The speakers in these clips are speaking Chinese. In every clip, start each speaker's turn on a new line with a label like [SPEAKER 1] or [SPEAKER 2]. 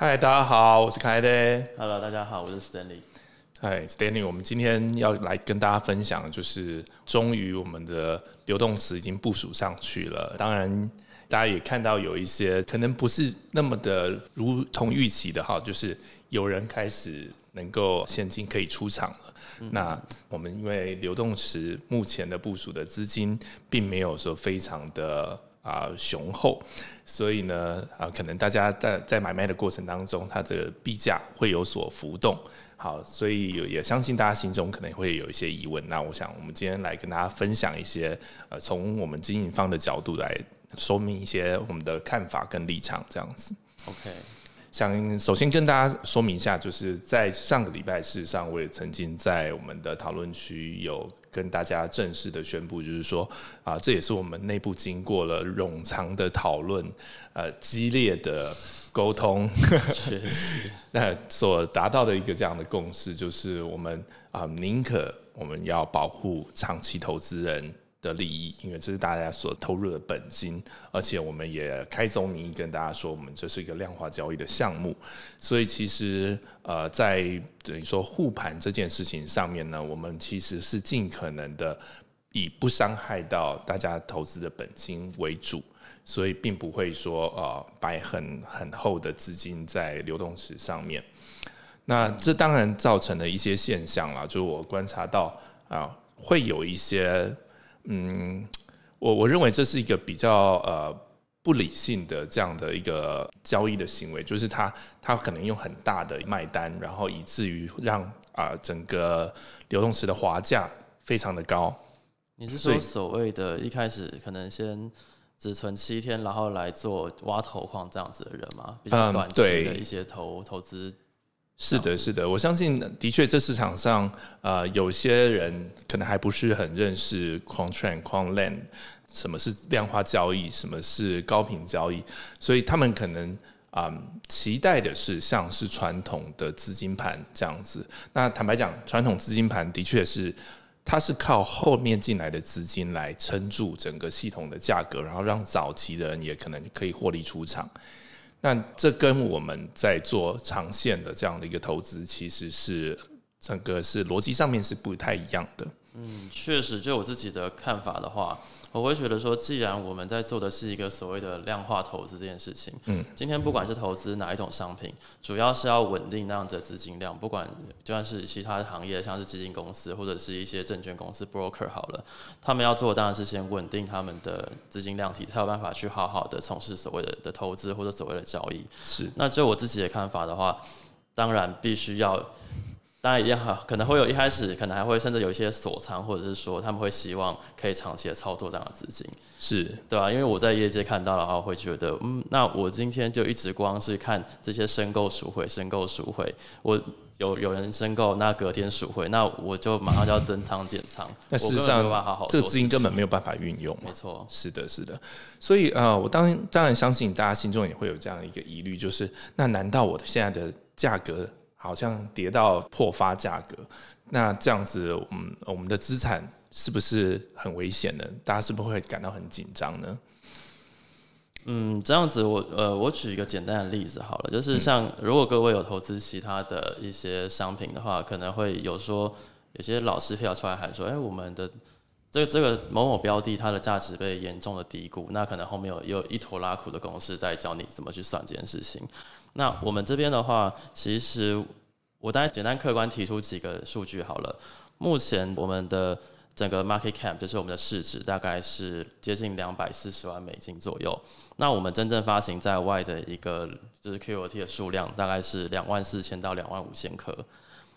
[SPEAKER 1] 嗨，大家好，我是凯德。
[SPEAKER 2] Hello，大家好，我是 Stanley。
[SPEAKER 1] 嗨，Stanley，我们今天要来跟大家分享，的就是终于我们的流动池已经部署上去了。当然，大家也看到有一些可能不是那么的如同预期的哈，就是有人开始能够现金可以出场了。那我们因为流动池目前的部署的资金并没有说非常的啊、雄厚，所以呢啊、可能大家在在买卖的过程当中，它的币价会有所浮动。好，所以也相信大家心中可能会有一些疑问。那我想，我们今天来跟大家分享一些呃，从我们经营方的角度来说明一些我们的看法跟立场，这样子。
[SPEAKER 2] OK，
[SPEAKER 1] 想首先跟大家说明一下，就是在上个礼拜，事实上我也曾经在我们的讨论区有跟大家正式的宣布，就是说啊，这也是我们内部经过了冗长的讨论，呃，激烈的沟通，
[SPEAKER 2] 确实，
[SPEAKER 1] 那所达到的一个这样的共识，就是我们啊，宁可我们要保护长期投资人的利益，因为这是大家所投入的本金，而且我们也开宗明义跟大家说，我们这是一个量化交易的项目，所以其实呃，在等于说护盘这件事情上面呢，我们其实是尽可能的以不伤害到大家投资的本金为主。所以并不会说呃摆很很厚的资金在流动池上面。那这当然造成了一些现象啦，就是我观察到啊、会有一些嗯，我我认为这是一个比较呃不理性的这样的一个交易的行为，就是他他可能用很大的卖单，然后以至于让啊、整个流动池的滑价非常的高。
[SPEAKER 2] 你是说所谓的一开始可能先只存七天，然后来做挖头矿这样子的人吗？比较
[SPEAKER 1] 嗯
[SPEAKER 2] 短期的一些投投资，
[SPEAKER 1] 是的，是的，我相信的确，这市场上呃，有些人可能还不是很认识 Quantran、Quantland，什么是量化交易，什么是高频交易，所以他们可能啊、期待的是像是传统的资金盘这样子。那坦白讲，传统资金盘的确是。它是靠后面进来的资金来撑住整个系统的价格，然后让早期的人也可能可以获利出场。那这跟我们在做长线的这样的一个投资，其实是整个是逻辑上面是不太一样的。
[SPEAKER 2] 嗯，确实，就我自己的看法的话，我会觉得说，既然我们在做的是一个所谓的量化投资这件事情，
[SPEAKER 1] 嗯，
[SPEAKER 2] 今天不管是投资哪一种商品，主要是要稳定那样子的资金量，不管就算是其他行业，像是基金公司或者是一些证券公司 broker 好了，他们要做的当然是先稳定他们的资金量体，才有办法去好好的从事所谓的的投资或者所谓的交易。
[SPEAKER 1] 是
[SPEAKER 2] 那就我自己的看法的话，当然必须要，当然一样哈，可能会有一开始可能还会甚至有一些锁仓，或者是说他们会希望可以长期的操作这样的资金，
[SPEAKER 1] 是
[SPEAKER 2] 对吧、因为我在业界看到的话，我会觉得，嗯，那我今天就一直光是看这些申购赎回、申购赎回，我。有有人申购，那隔天赎回，那我就马上就要增仓减仓。
[SPEAKER 1] 那事实上
[SPEAKER 2] 法好好
[SPEAKER 1] 这个资金根本没有办法运用嘛
[SPEAKER 2] 没。错，
[SPEAKER 1] 是的，是的，所以呃，我当然当然相信大家心中也会有这样的一个疑虑，就是那难道我的现在的价格好像跌到破发价格？那这样子，嗯，我们的资产是不是很危险呢？大家是不是会感到很紧张呢？
[SPEAKER 2] 嗯，这样子我呃，我举一个简单的例子好了，就是像如果各位有投资其他的一些商品的话，可能会有说有些老师跳出来喊说，哎、我们的这个这个某某标的它的价值被严重的低估，那可能后面有有一坨拉苦的公式在教你怎么去算这件事情。那我们这边的话，其实我大概简单客观提出几个数据好了。目前我们的整个 market cap 就是我们的市值大概是接近两百四十万美金左右。那我们真正发行在外的一个就是 QOT 的数量大概是两万四千到两万五千颗。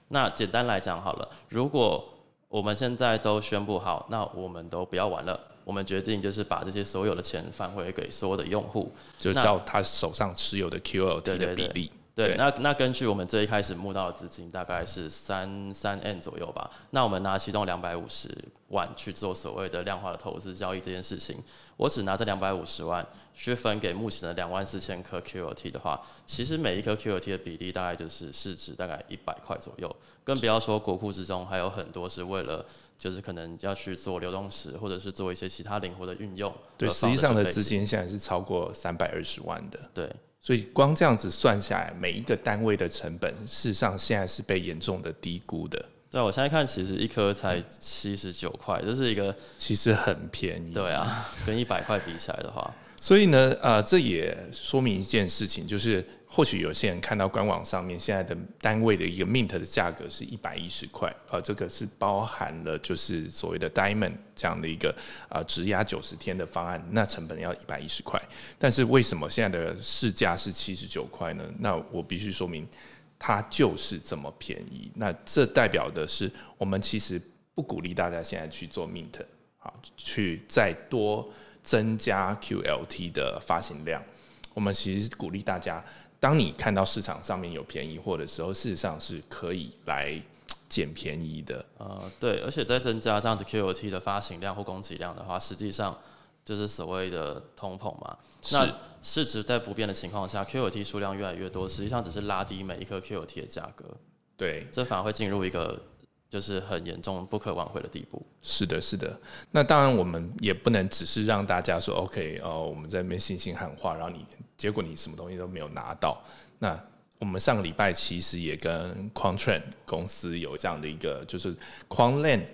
[SPEAKER 2] 那简单来讲好了，如果我们现在都宣布好，那我们都不要玩了，我们决定就是把这些所有的钱返回给所有的用户。那
[SPEAKER 1] 就照他手上持有的
[SPEAKER 2] 对
[SPEAKER 1] 的比例。
[SPEAKER 2] 对，
[SPEAKER 1] 对
[SPEAKER 2] 那那根据我们最一开始募到的资金大概是三三 N 左右吧，那我们拿其中两百五十万去做所谓的量化的投资交易这件事情，我只拿这两百五十万去分给目前的两万四千颗 QOT 的话，其实每一颗 QOT 的比例大概就是市值大概一百块左右，更不要说国库之中还有很多是为了就是可能要去做流动池或者是做一些其他灵活的运用，
[SPEAKER 1] 对，实际上的资金现在是超过三百二十万的。
[SPEAKER 2] 对，
[SPEAKER 1] 所以光这样子算下来，每一个单位的成本，事实上现在是被严重的低估的。
[SPEAKER 2] 对，我现在看其实一颗才七十九块，这是一个
[SPEAKER 1] 其实很便宜。
[SPEAKER 2] 对啊，跟一百块比起来的话，
[SPEAKER 1] 所以呢，呃，这也说明一件事情，就是或许有些人看到官网上面现在的单位的一个 mint 的价格是一百一十块，呃，这个是包含了就是所谓的 diamond 这样的一个啊质押九十天的方案，那成本要一百一十块。但是为什么现在的市价是七十九块呢？那我必须说明。它就是这么便宜，那这代表的是我们其实不鼓励大家现在去做 mint，好，去再多增加 QLT 的发行量。我们其实鼓励大家，当你看到市场上面有便宜货的时候，事实上是可以来捡便宜的。
[SPEAKER 2] 呃，对，而且再增加这样子 QOT 的发行量或供给量的话，实际上。就是所谓的通膨嘛，那市值在不变的情况下，QOT 数量越来越多，实际上只是拉低每一颗 QOT 的价格。
[SPEAKER 1] 对，
[SPEAKER 2] 这反而会进入一个就是很严重、不可挽回的地步。
[SPEAKER 1] 是的，是的。那当然，我们也不能只是让大家说 OK 哦，我们在那边信心喊话，然后你结果你什么东西都没有拿到。那我们上个礼拜其实也跟 Quantrain 公司有这样的一个，就是 Quantland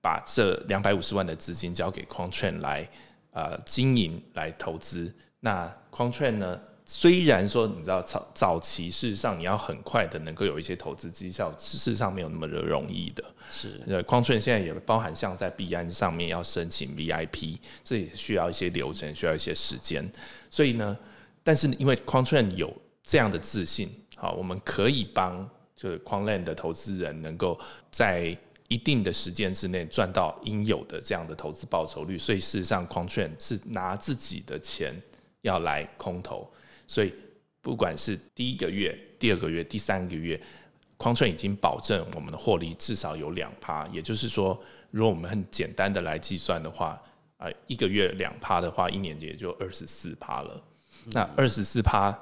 [SPEAKER 1] 把这两百五十万的资金交给 Quantrain 来。呃，经营来投资，那 Quantran 呢？虽然说你知道早早期事实上你要很快的能够有一些投资绩效，事实上没有那么的容易的。
[SPEAKER 2] 是，
[SPEAKER 1] 呃，Quantran 现在也包含像在币安上面要申请 VIP，这也需要一些流程，需要一些时间。所以呢，但是因为 Quantran 有这样的自信，好，我们可以帮就是 Quantlan 的投资人能够在。一定的时间之内赚到应有的这样的投资报酬率，所以事实上，矿券是拿自己的钱要来空投，所以不管是第一个月、第二个月、第三个月，矿券已经保证我们的获利至少有两趴。也就是说，如果我们很简单的来计算的话，啊，一个月两趴的话，一年也就二十四趴了。那二十四趴，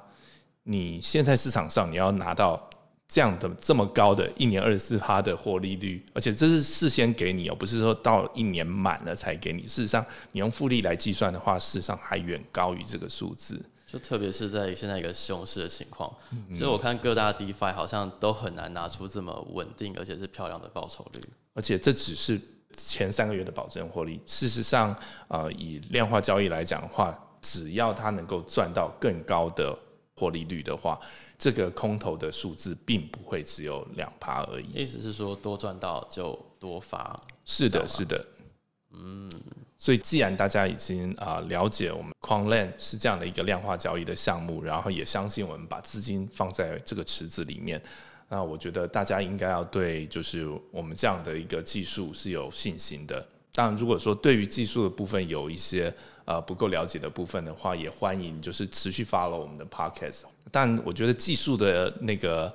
[SPEAKER 1] 你现在市场上你要拿到。这样的这么高的一年二十四趴的获利率，而且这是事先给你哦，不是说到一年满了才给你。事实上，你用复利来计算的话，事实上还远高于这个数字。
[SPEAKER 2] 就特别是在现在一个熊市的情况，所以我看各大 DeFi 好像都很难拿出这么稳定而且是漂亮的报酬率。
[SPEAKER 1] 而且这只是前三个月的保证获利。事实上，呃，以量化交易来讲的话，只要它能够赚到更高的获利率的话。这个空头的数字并不会只有两趴而已，
[SPEAKER 2] 意思是说多赚到就多发。
[SPEAKER 1] 是的，是的，嗯，所以既然大家已经啊了解我们 Quantland 是这样的一个量化交易的项目，然后也相信我们把资金放在这个池子里面，那我觉得大家应该要对就是我们这样的一个技术是有信心的。当然，如果说对于技术的部分有一些呃不够了解的部分的话，也欢迎就是持续 follow 我们的 podcast。但我觉得技术的那个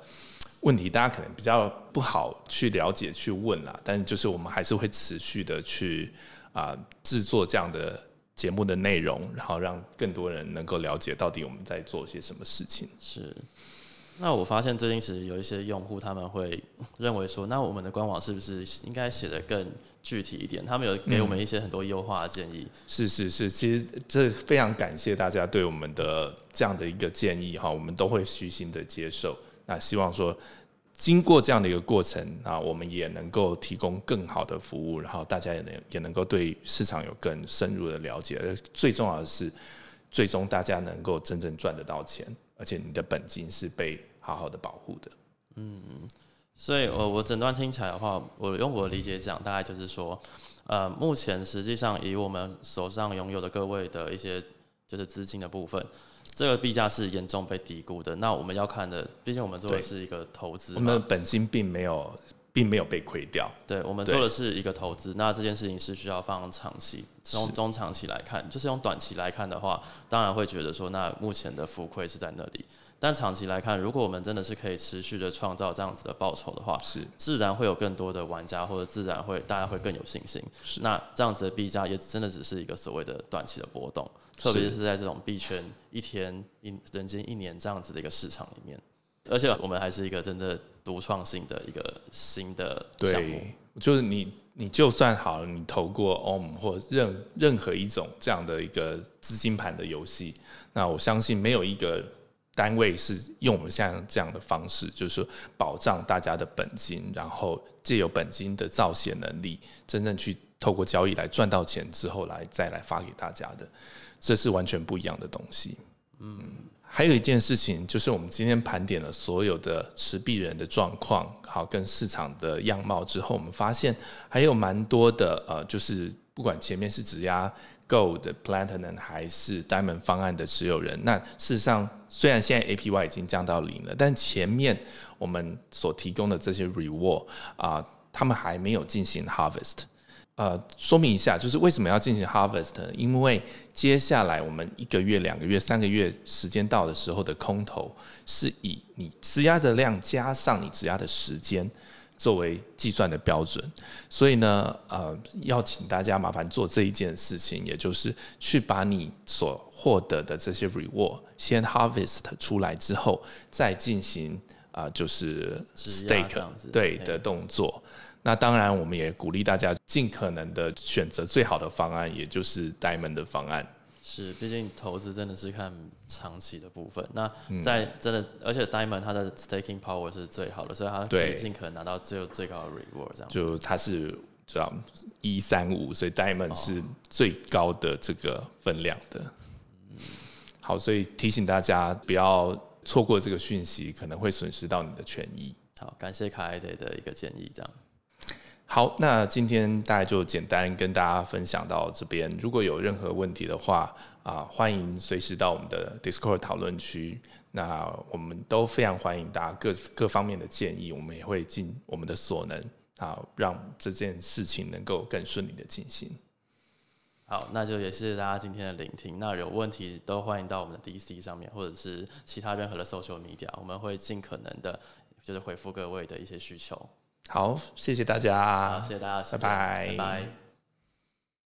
[SPEAKER 1] 问题，大家可能比较不好去了解、去问啦。但就是我们还是会持续的去啊制作这样的节目的内容，然后让更多人能够了解到底我们在做些什么事情。
[SPEAKER 2] 是。那我发现最近其实有一些用户他们会 认为说，那我们的官网是不是应该写的更具体一点？他们有给我们一些很多优化的建议。
[SPEAKER 1] 是是是，其实这非常感谢大家对我们的这样的一个建议哈，我们都会虚心的接受。那希望说，经过这样的一个过程啊，我们也能够提供更好的服务，然后大家也能也能够对市场有更深入的了解。最重要的是，最终大家能够真正赚得到钱。而且你的本金是被好好的保护的。
[SPEAKER 2] 嗯，所以，我我整段听起来的话，我用我的理解讲，大概就是说，呃，目前实际上以我们手上拥有的各位的一些就是资金的部分，这个币价是严重被低估的。那我们要看的，毕竟我们做的是一个投资，
[SPEAKER 1] 我们的本金并没有。并没有被亏掉。
[SPEAKER 2] 对我们做的是一个投资，那这件事情是需要放长期，从中长期来看，就是用短期来看的话，当然会觉得说，那目前的浮亏是在那里。但长期来看，如果我们真的是可以持续的创造这样子的报酬的话，
[SPEAKER 1] 是
[SPEAKER 2] 自然会有更多的玩家，或者自然会大家会更有信心。
[SPEAKER 1] 是
[SPEAKER 2] 那这样子的币价也真的只是一个所谓的短期的波动，特别是在这种币圈一天一人间一年这样子的一个市场里面。而且我们还是一个真的独创性的一个新的项目，
[SPEAKER 1] 就是你你就算好了，你投过 OM 或任任何一种这样的一个资金盘的游戏，那我相信没有一个单位是用我们像这样的方式，就是说保障大家的本金，然后借由本金的造血能力，真正去透过交易来赚到钱之后，来再来发给大家的，这是完全不一样的东西。嗯，还有一件事情就是，我们今天盘点了所有的持币人的状况，好跟市场的样貌之后，我们发现还有蛮多的呃，就是不管前面是质押。Gold、Platinum 还是 Diamond 方案的持有人，那事实上虽然现在 APY 已经降到零了，但前面我们所提供的这些 Reward 啊，他们还没有进行 Harvest。呃，说明一下，就是为什么要进行 Harvest？因为接下来我们一个月、两个月、三个月时间到的时候的空头，是以你质押的量加上你质押的时间。作为计算的标准，所以呢，呃，要请大家麻烦做这一件事情，也就是去把你所获得的这些 reward 先 harvest 出来之后，再进行啊，就是 stake 对的动作。那当然，我们也鼓励大家尽可能的选择最好的方案，也就是 diamond 的方案。
[SPEAKER 2] 是，毕竟投资真的是看长期的部分。那在真的，而且 Diamond 它的 staking power 是最好的，所以它可以尽可能拿到最最高的 reward。这样，
[SPEAKER 1] 就它是这样一三五，所以 Diamond 是最高的这个分量的。好，所以提醒大家不要错过这个讯息，可能会损失到你的权益。
[SPEAKER 2] 好，感谢卡艾德的一个建议，这样。
[SPEAKER 1] 好，那今天大概就简单跟大家分享到这边。如果有任何问题的话，啊，欢迎随时到我们的 Discord 讨论区。那我们都非常欢迎大家各各方面的建议，我们也会尽我们的所能啊，让这件事情能够更顺利的进行。
[SPEAKER 2] 好，那就也谢谢大家今天的聆听。那有问题都欢迎到我们的 DC 上面，或者是其他任何的 social media，我们会尽可能的，就是回复各位的一些需求。
[SPEAKER 1] 好，谢谢大家，
[SPEAKER 2] 谢谢大家，
[SPEAKER 1] 拜拜，
[SPEAKER 2] 拜拜。